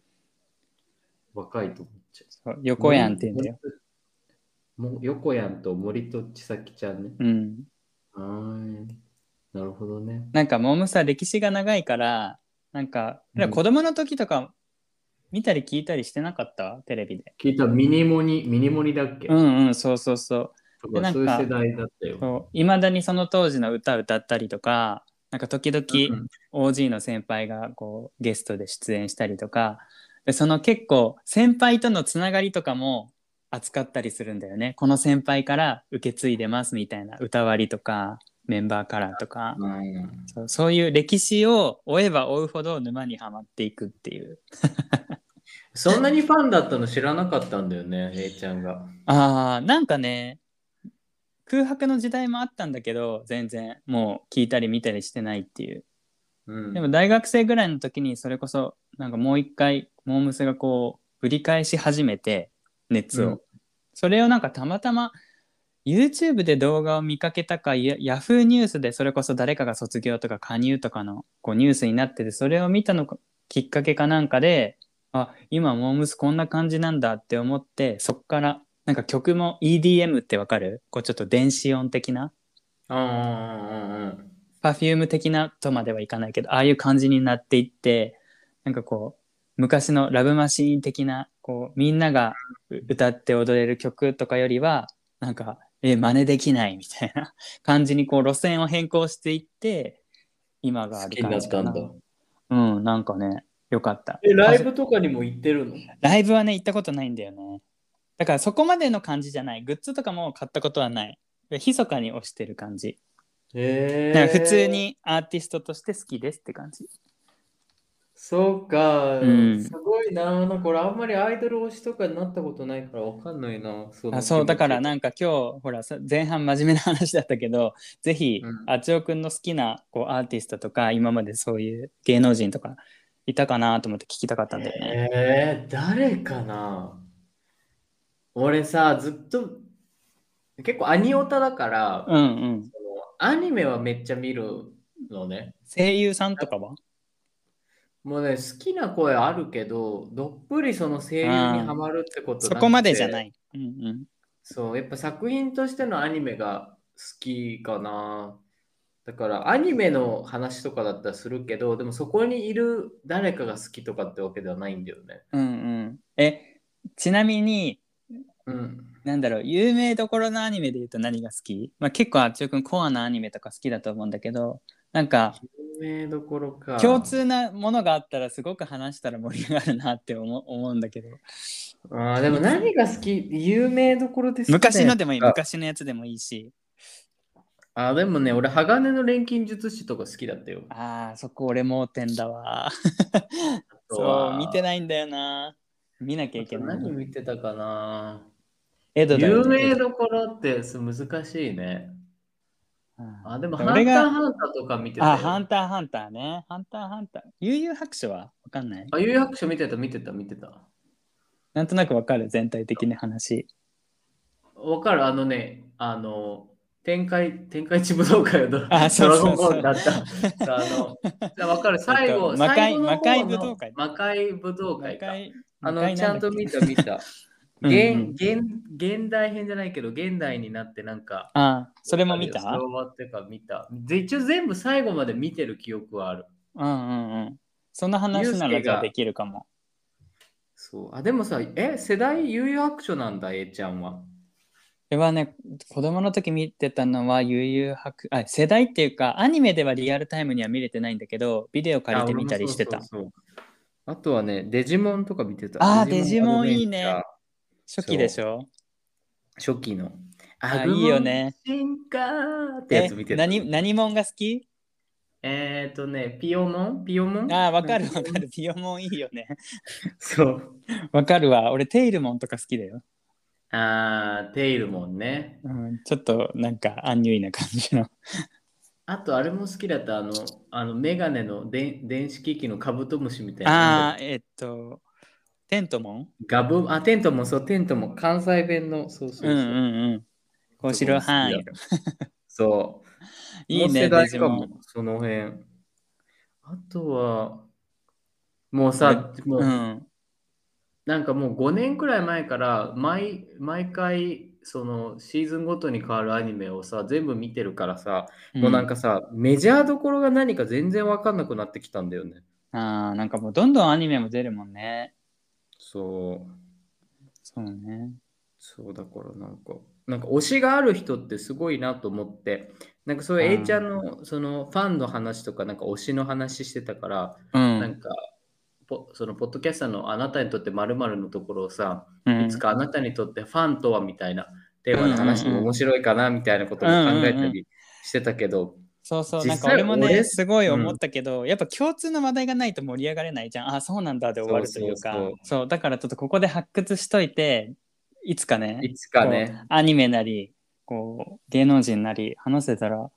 若いと思っちゃう。横やんって言うんだよ。もう横やんと森戸千咲ちゃんね。うん。はーい。なるほどね。なんかモームさ歴史が長いからなんか、うん。子供の時とか見たり聞いたりしてなかった？テレビで。聞いた。ミニモニ、ミニモニだっけ、うんうんそうそうそう。とでなんかかそういう世代だったよ。いまだにその当時の歌歌ったりとかなんか時々うん OG の先輩がこうゲストで出演したりとかでその結構先輩とのつながりとかも扱ったりするんだよね。この先輩から受け継いでますみたいな歌割りとかメンバーカラーとか、うん。そうそういう歴史を追えば追うほど沼にはまっていくっていう。[laughs] そんなにファンだったの知らなかったんだよね、A ちゃんが。あーなんかね空白の時代もあったんだけど全然もう聞いたり見たりしてないっていう。うん。でも大学生ぐらいの時にそれこそなんかもう一回モームスがこうぶり返し始めて熱を、うんそれをなんかたまたま YouTube で動画を見かけたかヤ Yahoo ニュースでそれこそ誰かが卒業とか加入とかのこうニュースになっててそれを見たのかきっかけかなんかであ今モームスこんな感じなんだって思ってそっからなんか曲も EDM ってわかる？こうちょっと電子音的な？うんうんうんうん。Perfume 的なとまではいかないけどああいう感じになっていってなんかこう昔のラブマシーン的なこうみんながう歌って踊れる曲とかよりはなんかえ真似できないみたいな [laughs] 感じにこう路線を変更していって今がある好きにな感じかな。うんなんかねよかった。え、ライブとかにも行ってるの？ライブはね行ったことないんだよね。だからそこまでの感じじゃない。グッズとかも買ったことはない。密かに推してる感じ。へえ。普通。にアーティストとして好きですって感じそうか、うんすごいな。なんかこれあんまりアイドル推しとかになったことないからわかんないな。そのあそうだからなんか今日ほらさ前半真面目な話だったけど [laughs] ぜひ、うんあちおくんの好きなこうアーティストとか今までそういう芸能人とかいたかなと思って聞きたかったんだよね。えー、誰かな俺さ、ずっと結構アニオタだから、うんうん。そのアニメはめっちゃ見るのね。声優さんとかは？もうね、好きな声あるけど、どっぷりその声優にはまるってことそこまでじゃない。うんうん。そう、やっぱ作品としてのアニメが好きかな。だからアニメの話とかだったらするけど、でもそこにいる誰かが好きとかってわけではないんだよね。うんうん。えちなみにうん。なんだろう有名どころのアニメで言うと何が好き、まあ、結構あっちおくんコアなアニメとか好きだと思うんだけどなんか有名どころか。共通なものがあったらすごく話したら盛り上がるなって思う思うんだけど。あーでも何が好き？有名どころで好きなやつ昔のでもいい。か昔のやつでもいいし。あーでもね、俺、鋼の錬金術師とか好きだったよ。あーそこ俺盲点だわ。そう見てないんだよな。見なきゃいけない何見てたかな？エドだよ有ね名どころってす難しいね。あ、でも、ハンターハンターとか見てたよ。あハンターハンターねハンターハンター悠々白書はわかんない？あ、有白書見てた、見てた、見てた。なんとなくわかる全体的な話わかるあのね、あの、天界、天界一武道会をドあそうドラそうそうゴンボールだった。あの、わかる最後、えっと魔界魔界武道会魔界武道会か。あの、ちゃんと見た、見た。現現現代編じゃないけど、現代になってなんか、あそれも見た？それ終わってから見た。で一応全部最後まで見てる記憶はある。うんうんうんその話なユースケがらじゃあできるかもそう。あ、でもさ、え、世代悠々白書なんだ、A ちゃんは。これはね子供の時見てたのは悠々白あ世代っていうかアニメではリアルタイムには見れてないんだけどビデオ借りてみたりしてたあ俺もそうそうそうあとはね、デジモンとか見てた。あーデジモンいいね初期でしょ？初期の。あいいよね。進化ってやつ見てえた。何何モンが好き？えっ、ー、とね、ピオモン？ピオモン？あーわかるわかる。ピオモンいいよね [laughs] そう。わかるわ俺テイルモンとか好きだよ、あー、テイルモンね。うん、ちょっとなんかアンニュイな感じのあと、あれも好きだった。あの、あのメガネので電子機器のカブトムシみたいな。あーえっとテントモンガブ、あ、テントもそう、テントも関西弁の、そうそうそう。うんうんうん。こうしろはんそう。いいねデジモその辺。あとは、もうさ、もう、うん。なんかもう5年くらい前から毎、毎回、そのシーズンごとに変わるアニメをさ、全部見てるからさ、もうなんかさ、メジャーどころが何か全然わかんなくなってきたんだよね。あーなんかもうどんどんアニメも出るもんねそう。そうね。そうだからなんか、なんか推しがある人ってすごいなと思って、なんかそういううん。A ちゃんのそのファンの話とか、なんか推しの話してたから、うん。なんか、ポそのポッドキャスターのあなたにとって〇〇のところをさ、うん。いつかあなたにとってファンとはみたいなテーマの話も面白いかなみたいなことも考えたりしてたけど、そうそう、なんか俺もね、俺？すごい思ったけど、やっぱ共通の話題がないと盛り上がれないじゃん。あ、そうなんだで終わるというか。そうだからちょっとここで発掘しといて、いつかね、いつかね、こうアニメなり、こう、芸能人なり話せたら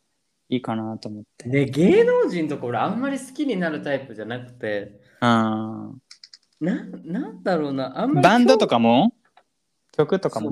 いいかなと思って。で芸能人とか俺あんまり好きになるタイプじゃなくて、あななんだろうな、あんーまりバンドとかも？曲とかも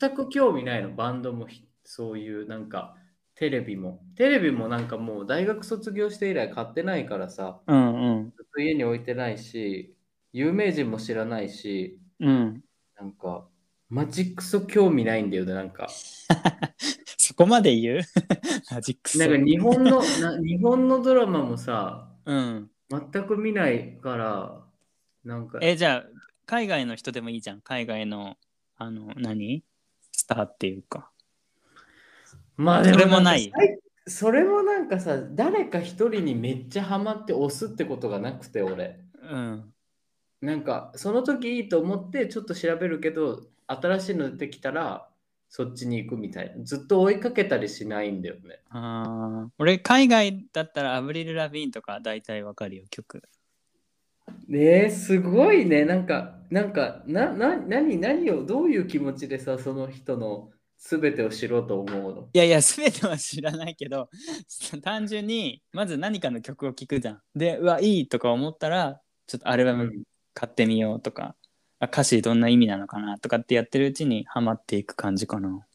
全く興味ないの、バンドもひそういうなんかテレビも。テレビもなんかもう大学卒業して以来買ってないからさ、うんうん。ずっと家に置いてないし、有名人も知らないし、うん。なんかマジックソ興味ないんだよね、なんか。[laughs] そこまで言う？[laughs] マジックス。なんか日本のな日本のドラマもさ、うん。全く見ないから、なんか、え、じゃあ、海外の人でもいいじゃん。海外の、あの、何？スターっていうか。まあでそれもないそれもなんかさ、誰か一人にめっちゃハマって押すってことがなくて、俺。うん。なんか、その時いいと思ってちょっと調べるけど、新しいの出てきたら、そっちに行くみたいな。ずっと追いかけたりしないんだよね。あー俺、海外だったらアブリル・ラビーンとか大体わかるよ、曲。ねえ、すごいね。なんか、なんか、な、な、何、何を、どういう気持ちでさ、その人の全てを知ろうと思うのいやいや、すべては知らないけど、[laughs] 単純に、まず何かの曲を聴くじゃん。で、うわ、いいとか思ったら、ちょっとアルバム買ってみようとか、あ歌詞どんな意味なのかなとかってやってるうちにハマっていく感じかな。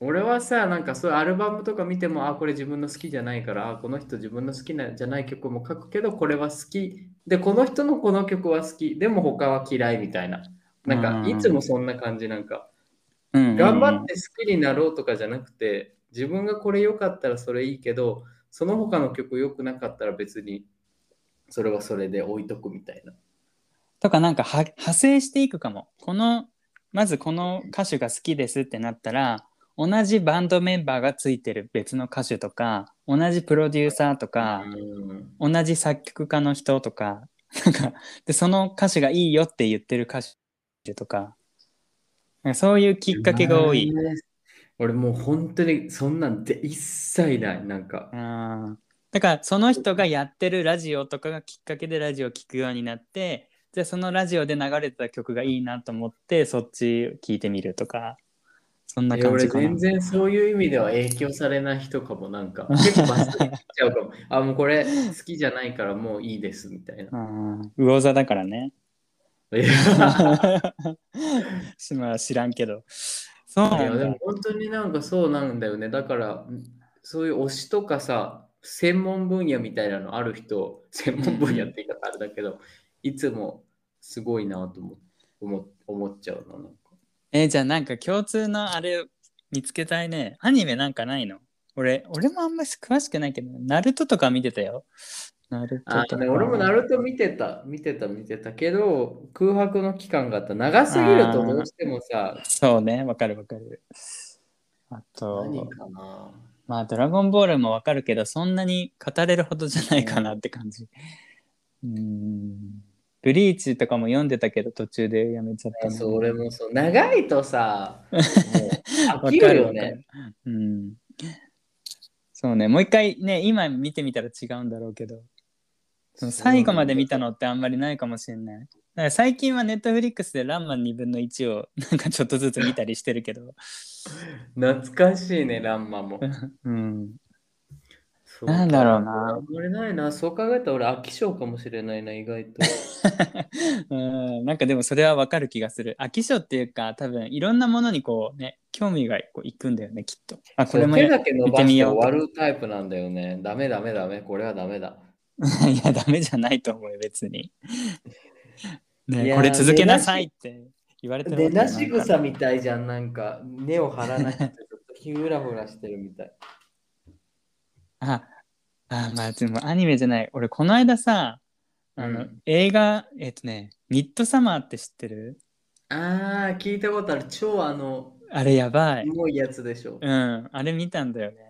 俺はさ、なんかそういうアルバムとか見ても、あ、これ自分の好きじゃないから、あ、この人自分の好きなじゃない曲も書くけど、これは好き。で、この人のこの曲は好き。でも他は嫌いみたいな。なんか、いつもそんな感じ、なんか、うんうんうん頑張って好きになろうとかじゃなくて、自分がこれ良かったらそれいいけど、その他の曲良くなかったら別に、それはそれで置いとくみたいな。とかなんかは派生していくかも。このまずこの歌手が好きですってなったら同じバンドメンバーがついてる別の歌手とか同じプロデューサーとかうん同じ作曲家の人とかなんかでその歌手がいいよって言ってる歌手とかそういうきっかけが多い。俺もう本当にそんなんで一切ない。なんか、うんだからその人がやってるラジオとかがきっかけでラジオを聴くようになってじゃあそのラジオで流れてた曲がいいなと思ってそっち聴いてみるとかそんない感じかな全。然そういう意味では影響されない人かもなんか [laughs] 結構バスッちゃうかもあもうこれ好きじゃないからもういいですみたいなうん魚座だからね。いや [laughs] まあ知らんけど。そういなんだやでも。本当になんかそうなんだよねだからそういう推しとかさ専門分野みたいなのある人専門分野って言い方あれだけどいつもすごいなと思思思っちゃうのなんかえーじゃあなんか共通のあれ見つけたいね。アニメなんかないの？俺、俺もあんまり詳しくないけど、ナルトとか見てたよ。ナルトあとか。ね俺もナルト見てた見てた見てたけど空白の期間があった長すぎるとどうしてもさそうね、わかるわかる。あと、何かなまあ、ドラゴンボールもわかるけど、そんなに語れるほどじゃないかなって感じ。うーん。ブリーチとかも読んでたけど、途中でやめちゃったな。そう俺もそう長いとさ [laughs] もう飽わきるよねる。うん。そうね、もう一回ね、今見てみたら違うんだろうけど、その最後まで見たのってあんまりないかもしれない。だから最近はネットフリックスでランマン2分の1を [laughs] なんかちょっとずつ見たりしてるけど、懐かしいねランマも。[laughs] うん。なんだろうな。あんまりないな。そう考えたら俺飽き性かもしれないな意外と。[laughs] うん、なんかでもそれはわかる気がする。飽き性っていうか、多分いろんなものにこうね、興味がこういくんだよね、きっと。あ、これもや手だけ伸見ばして終わるタイプなんだよね。ダメダメダメ。これはダメだ [laughs] いや、ダメじゃないと思うよ、別に。いね、やーこれ続けなさいって言われてる出なし草みたいじゃんなんか根を張らなくてちょっとヒュラフラしてるみたい [laughs] あ、あ、まあでもアニメじゃない。俺、この間さ、あの、うん映画、えっとね、ミッドサマーって知ってる？あー聞いたことある超あのあれやばい。重いやつでしょうん、あれ見たんだよね。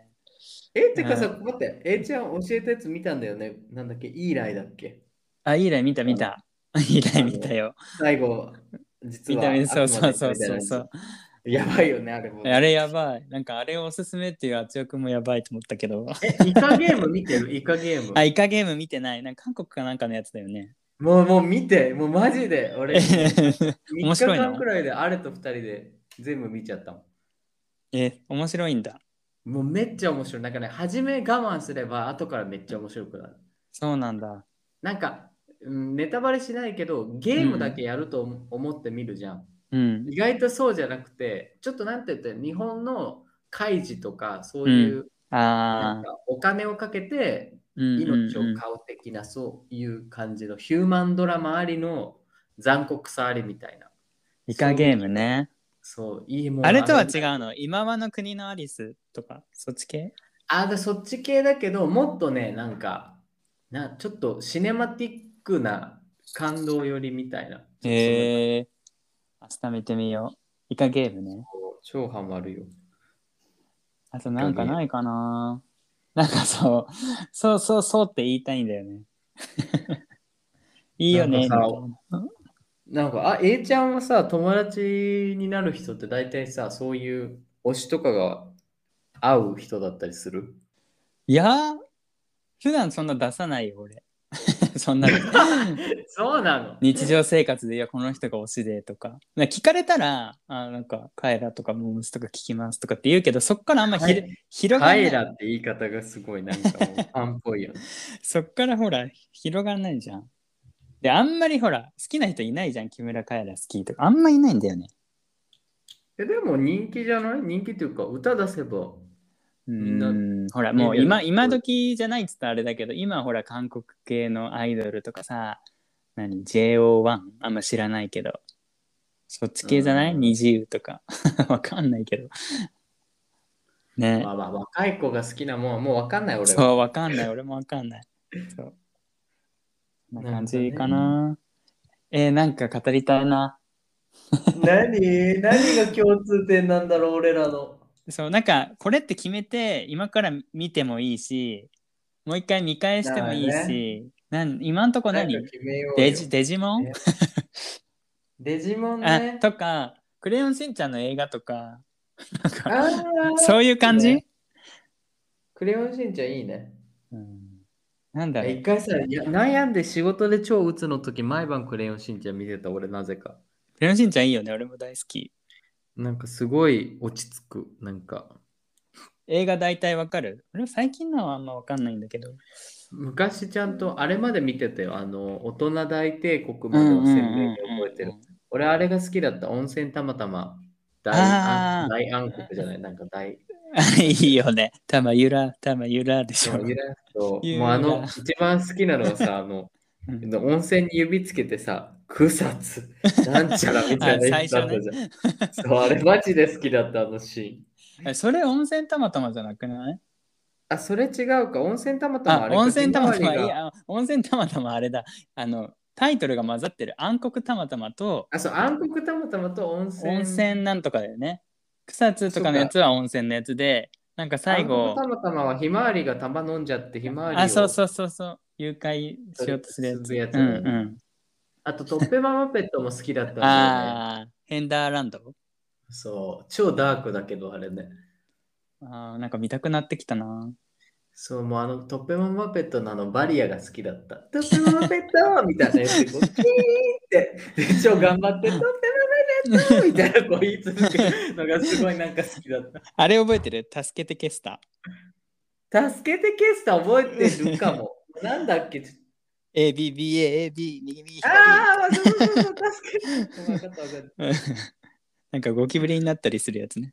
えってかさ待って A ちゃん教えたやつ見たんだよねなんだっけ？イーライだっけ？あ、イーライ見た見た。イーライ見たよ。最後、実は見た。そうそうそうそうそう。やばいよね、あれも。あれやばい。なんかあれをおすすめっていうあつよくんもやばいと思ったけど。え、イカゲーム見てる？イカゲーム。あ、イカゲーム見てない。なんか韓国かなんかのやつだよね。もう、もう見て、もうマジで。俺、3 [laughs] 日面白いの？間くらいであれと2人で全部見ちゃったもん。え、面白いんだ。もうめっちゃ面白い。なんかね、初め我慢すれば後からめっちゃ面白くなる。そうなんだ。なんか、うんネタバレしないけど、ゲームだけやると思思って見るじゃん。うん。意外とそうじゃなくて、ちょっとなんて言って、日本の開示とか、そういう、なんあお金をかけてうん命を買う的な、そういう感じのヒューマンドラマありの残酷さありみたいな。イカゲームね。そう、いいもんあれとは違う。うの？今はの国のアリスとか、そっち系？あ、でそっち系だけど、もっとね、なんか、なちょっとシネマティックな感動寄りみたいな。へえ。明日見てみよう。イカゲームね。超ハマるよ。あとなんかないかな？なんかそう、そうそうそうって言いたいんだよね。[laughs] いいよね。なんか、あ、A ちゃんはさ、友達になる人って大体さ、そういう推しとかが合う人だったりする？いやー、普段そんな出さないよ、俺。[laughs] そんな [laughs] そうなの？日常生活で、いや、この人が推しでとか。か聞かれたら、あなんか、カエラとかモームスとか聞きますとかって言うけど、そっからあんまひ、はい広がらない。カイラって言い方がすごいなんかもうファンっぽいよね。[laughs] そっからほら、広がらないじゃん。で、あんまりほら、好きな人いないじゃん、木村カエラ好きとか。あんまいないんだよね。えでも人気じゃない？人気っていうか歌出せば。みんなうんほらもう今今時じゃないっつったらあれだけど今ほら韓国系のアイドルとかさ何？JO1 あんま知らないけど。そっち系じゃない？うん。二重とか。[laughs] わかんないけど。ね。まあまあ若い子が好きなもんはもうわかんない俺は。そうわかんない。俺もわかんない。そうな感じかな。えー、なんか語りたいな。[laughs] 何？何が共通点なんだろう俺らの。そうなんかこれって決めて今から見てもいいしもう一回見返してもいいし、なん今んとこ何？デジデジモン？ねデジモンあね。とか、クレヨンしんちゃんの映画とか、なんかそういう感じ、ね。クレヨンしんちゃんいいね。うん、なんだろう一回さ、いや悩んで仕事で超打つの時、毎晩クレヨンしんちゃん見てた俺なぜか。クレヨンしんちゃんいいよね、俺も大好き。なんかすごい落ち着く。なんか映画大体わかる？俺も最近のはあんまわかんないんだけど。昔ちゃんとあれまで見てたよ。あの、大人大帝国までを鮮明に覚えてる。俺あれが好きだった。温泉たまたま大暗大暗黒じゃない。なんか大。あ [laughs] いいよね。たまゆら、たまゆらでしょ。ゆらとゆらもうあの、一番好きなのはさ、[laughs] あの、うん温泉に指つけてさ、草津、なんちゃらみたいなやつだったじゃん。[laughs] そう、あれマジで好きだった、あのシーン。えそれ温泉たまたまじゃなくない？あ、それ違うか。温泉たまたまああれか温泉たまたま、いや、温泉たまたまあれだ。あの、タイトルが混ざってる暗黒たまたまとあ、そう、暗黒たまたまと温泉。温泉なんとかだよね。草津とかのやつは温泉のやつで、なんか最後たまたまはひまわりが玉飲んじゃって、ひまわりをあ、そうそうそうそう、誘拐しようとするやつ。うんうん。あと、トッペママペットも好きだったね。ああ、ヘンダーランド？そう、超ダークだけど、あれね。あーなんか見たくなってきたな。そう、もうあのトッペママペットのあのバリアが好きだった。トッペママペットみたいなやつでこう、キーって、で超頑張って、トッペママペットみたいなこう言い続けるのがすごいなんか好きだった。あれ覚えてる？助けて消した。助けてケスタ覚えてるかも。なんだっけ？A, B, B, A, A, B、右右左。ああ、そうそうそうそう、助けて。分かった分かった。う [laughs] んなんかゴキブリになったりするやつね。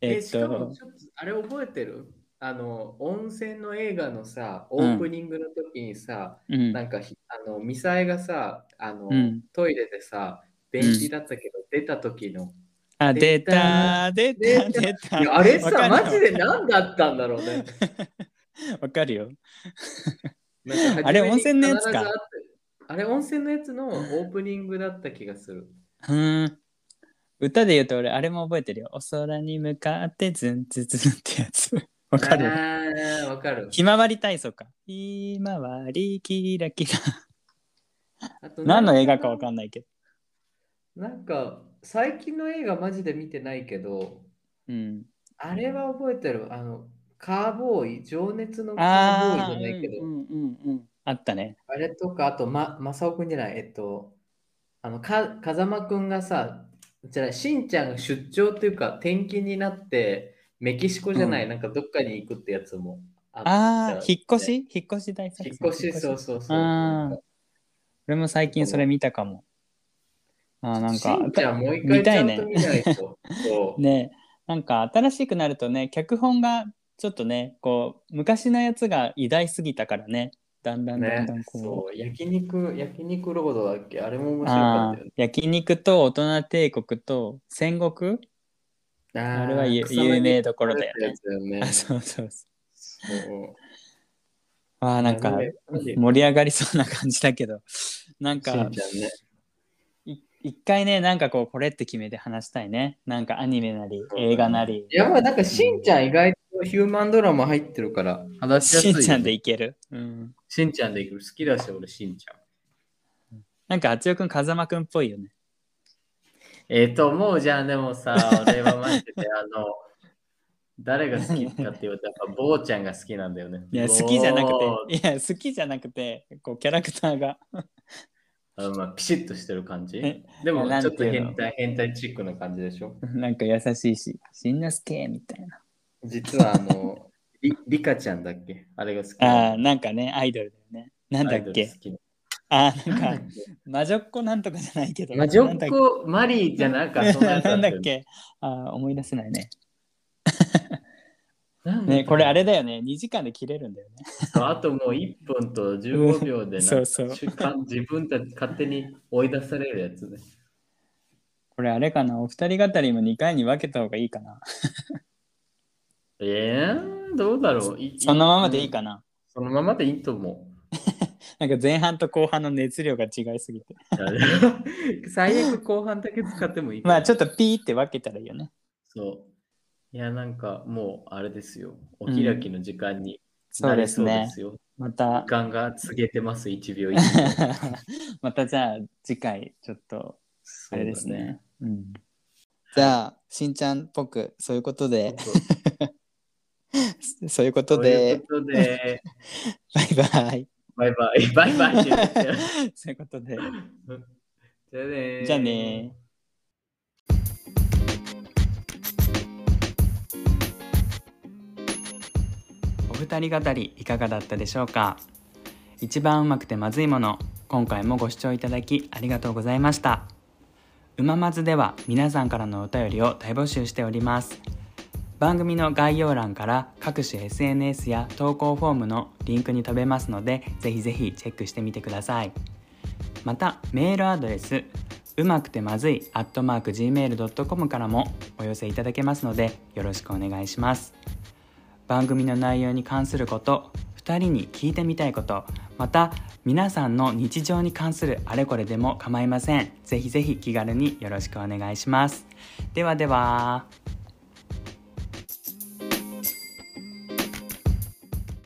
ええ、っしかもと、ちょっとあれ覚えてる？あの、温泉の映画のさ、オープニングの時にさ、うん。なんかひあのミサイがさあの、うん。トイレでさ便利だったけど、出た時の。あ、出た、出た、出たあれさマジで何だったんだろうね。[laughs] わかるよ。あれ温泉のやつか。あれ温泉のやつのオープニングだった気がする。うん。歌で言うと俺、あれも覚えてるよ。お空に向かってズンズンズンってやつ。[laughs] わかるわかるひまわり体操か。ひまわりキラキラ。あと何の映画かわんかんないけど。なんか、最近の映画マジで見てないけど、うん。あれは覚えてる？あの、カーボーイ、情熱のカーボああ、ーイじゃないけど、うんうんうんうん。あったね。あれとか、あと、ま、マサオくんじゃない、えっと、あの、か、風間くんがさ、じゃない、しんちゃんが出張っていうか、転勤になって、メキシコじゃない、うん。なんかどっかに行くってやつもあったああ、引っ越ねし？引っ越し大作戦。引っ越し、そうそうそう。あー。俺も最近それ見たかも。あーなんかしんちゃんもう一見回ちゃんたいねと見ないと。そう。[laughs] ね。なんか新しくなるとね脚本がちょっとねこう昔のやつが偉大すぎたからね。だんだんだんだんね、こう、そう、焼肉、焼肉ロードだっけ？あれも面白かったよね。焼肉と大人帝国と戦国？ああれは有有名どころだよね。よ [laughs] ねあそうそうそう。そう。あーなんか盛り上がりそうな感じだけど。[laughs] なんしか一回ねなんかこうこれって決めて話したいね。なんかアニメなり映画なり。いや、まあなんかしんちゃん意外とヒューマンドラマ入ってるから話しやすいよね、しんちゃんでいける、うん、しんちゃんでいくる。好きだし、俺、しんちゃん。なんかあつよくん風間くんっぽいよねえー、と思うじゃん、でもさ、[laughs] 俺はマジで、あの、誰が好きかって言うと、やっぱ、坊ちゃんが好きなんだよね。いや好きじゃなく坊ていや好きじゃなくてこうキャラクターが。あまあ、ピシッとしてる感じ？え。でも、なんちょってと変態、変態チックな感じでしょ？なんか優しいししんのすけみたいな。実は、あの、[laughs] りリカちゃんだっけ？あれが好きあーなんかねアイドルだよね。なんだっけ？あーなんか魔女っ子なんとかじゃないけど魔女っっ子マリーじゃなかそんなんだよっけ？あー思い出せないね。ねこれあれだよね。2時間で切れるんだよね。あともう1分と15秒でなそうそう。自分たち勝手に追い出されるやつね。これあれかな？お二人語りも2回に分けた方がいいかな。えー、どうだろう？いそのままでいいかな。そのままでいいと思なんか前半と後半の熱量が違いすぎて。う。[laughs] 最悪後半だけ使ってもいい。かまらあちょっとピーって分けたらいいよね。そう。いや、なんかもうあれですよ。お開きの時間にそうですなりそうでね。また。時間が告げてます、1秒1秒。[laughs] またじゃあ次回ちょっとあれですそうだね。うん、じゃあしんちゃんっぽくそういうことで。そう。[laughs] いうことというでことで、バイバイバイバイ、[laughs] バイバイ [laughs] そういうことで。じゃあねー。じゃあねお二人語りいかがだったでしょうか？一番うまくてまずいもの今回もご視聴いただきありがとうございました。うままずでは皆さんからのお便りを大募集しております番組の概要欄から各種 SNS や投稿フォームのリンクに飛べますのでぜひぜひチェックしてみてください。またメールアドレスうまくてまずい gmail.com からもお寄せいただけますのでよろしくお願いします。番組の内容に関すること2人に聞いてみたいことまた皆さんの日常に関するあれこれでも構いません。ぜひぜひ気軽によろしくお願いします。ではでは。